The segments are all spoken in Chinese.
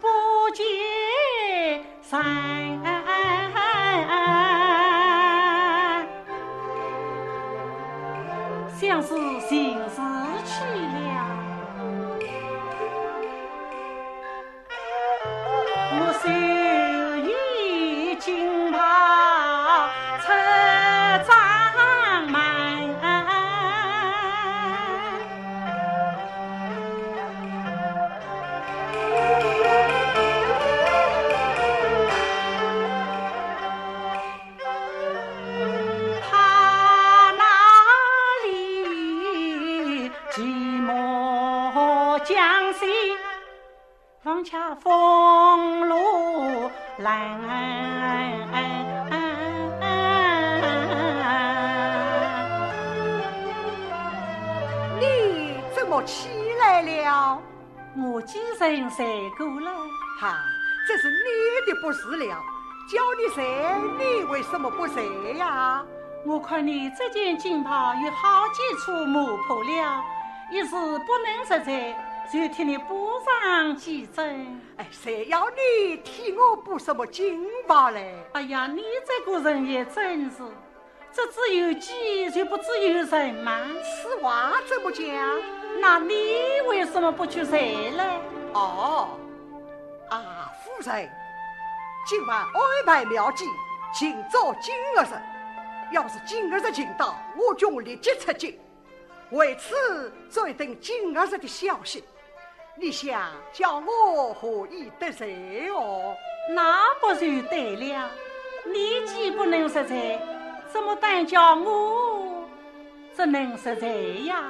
不见人。你怎么起来了？我精神睡过了。哈，这是你的不是了。叫你睡，你为什么不睡呀？我看你这件锦袍有好几处磨破了，一时不能实在。就替你补上几针。哎，谁要你替我补什么金包嘞？哎呀，你这个人也真是，这只有鸡就不只有人吗？此话怎么讲？那你为什么不去谁呢？哦，啊，夫人，今晚安排妙计，请找金儿子。要是金儿子请到，我就立即出击。为此，再等金儿子的消息。你想叫我何以得罪哦？那不就对了？你既不能实在，怎么敢叫我只能实在呀？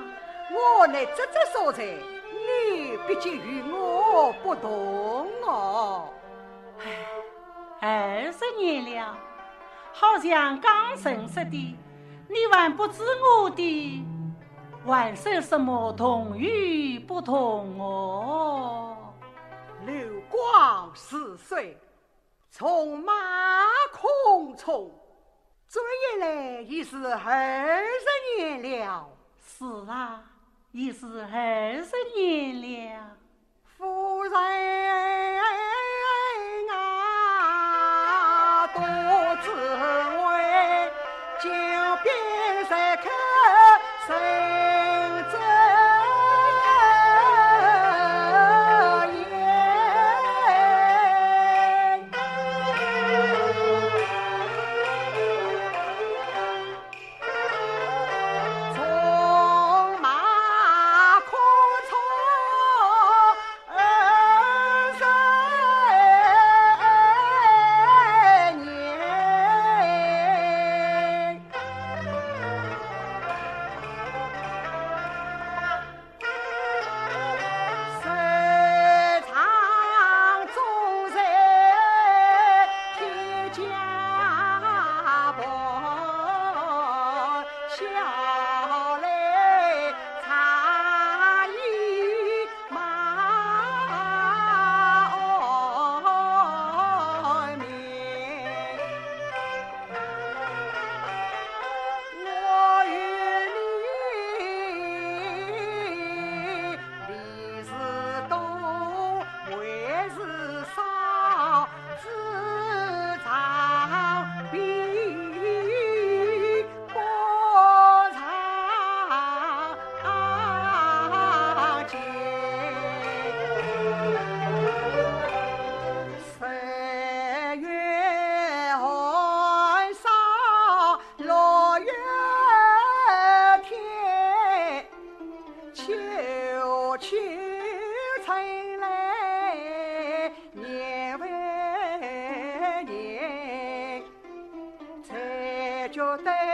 我乃这这所在，你毕竟与我不同哦。唉，二十年了，好像刚认识的，你还不知我的。还说什么同与不同哦？流光似水，匆马空匆，转眼来已是二十年了。是啊，已是二十年了。夫人啊，多自为春来年复年，才觉得。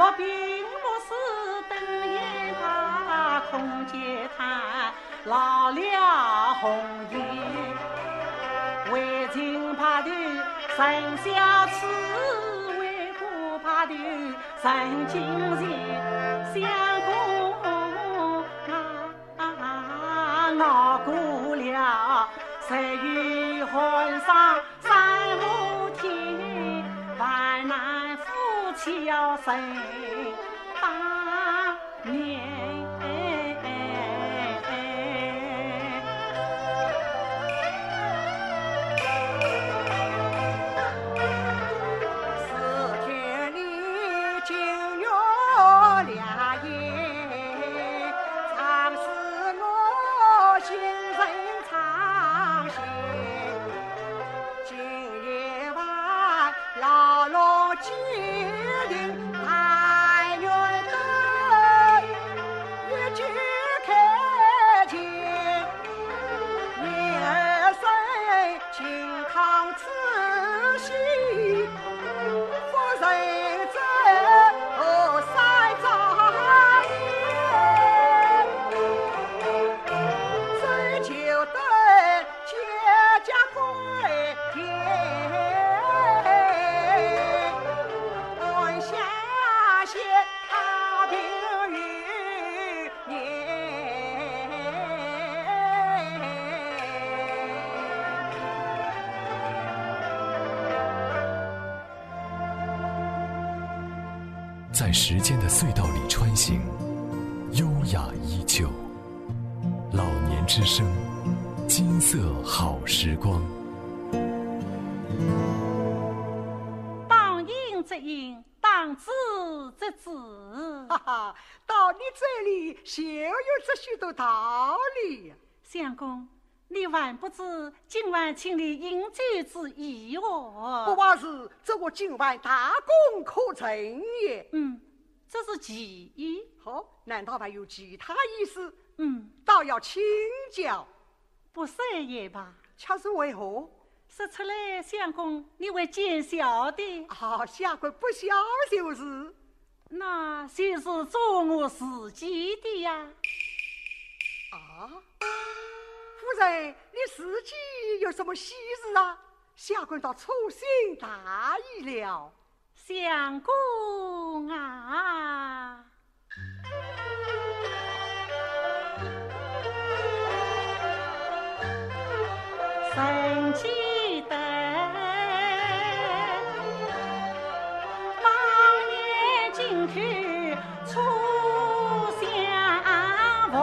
落笔落诗等烟他空阶叹老了红颜。为情怕头神小痴，为国怕头神精神，相公熬过了十月寒霜小生当年。四天里金月亮眼，在时间的隧道里穿行，优雅依旧。老年之声，金色好时光。当应则应，当子则子。哈哈，到你这里就有这许多道理。相公，你万不知今晚请你饮酒之意哦不哦。枉是这我今晚大功可成也。嗯，这是其意。好，难道还有其他意思？嗯，倒要请教，不说也罢。恰是为何？说出来，相公，你会见笑的。啊，下官不笑就是。那就是做我自己的呀。啊，夫人，你自己有什么喜事啊？下官倒粗心大意了。相公啊，神记得当年进去初相逢，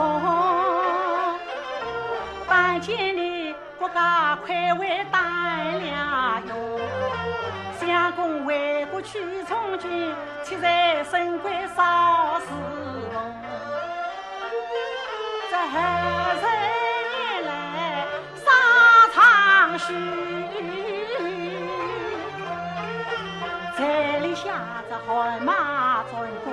但见你家快为担了用。相公为国去从军，岂在深闺少时梦？这后生年来沙场虚，这里下着汗马尊公，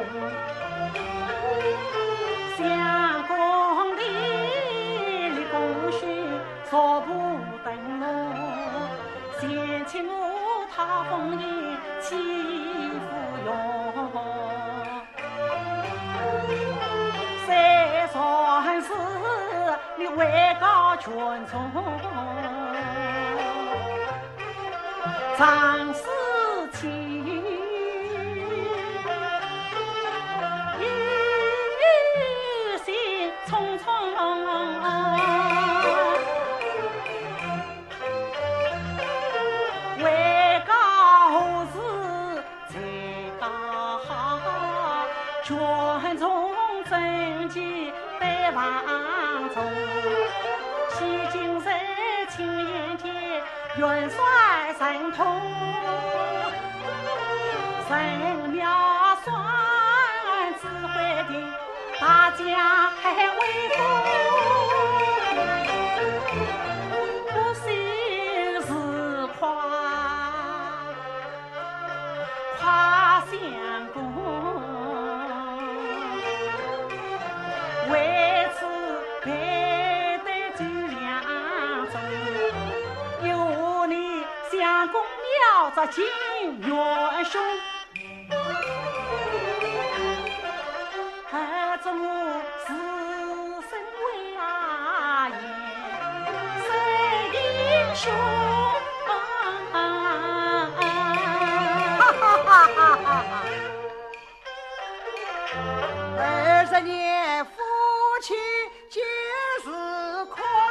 他风扬，起伏涌，三传世，你位高权重，传世。西京人情谊浅元帅神通。神庙算智慧的大家军威风公庙着金元凶儿子我自身为大业成英雄二十年夫妻皆是空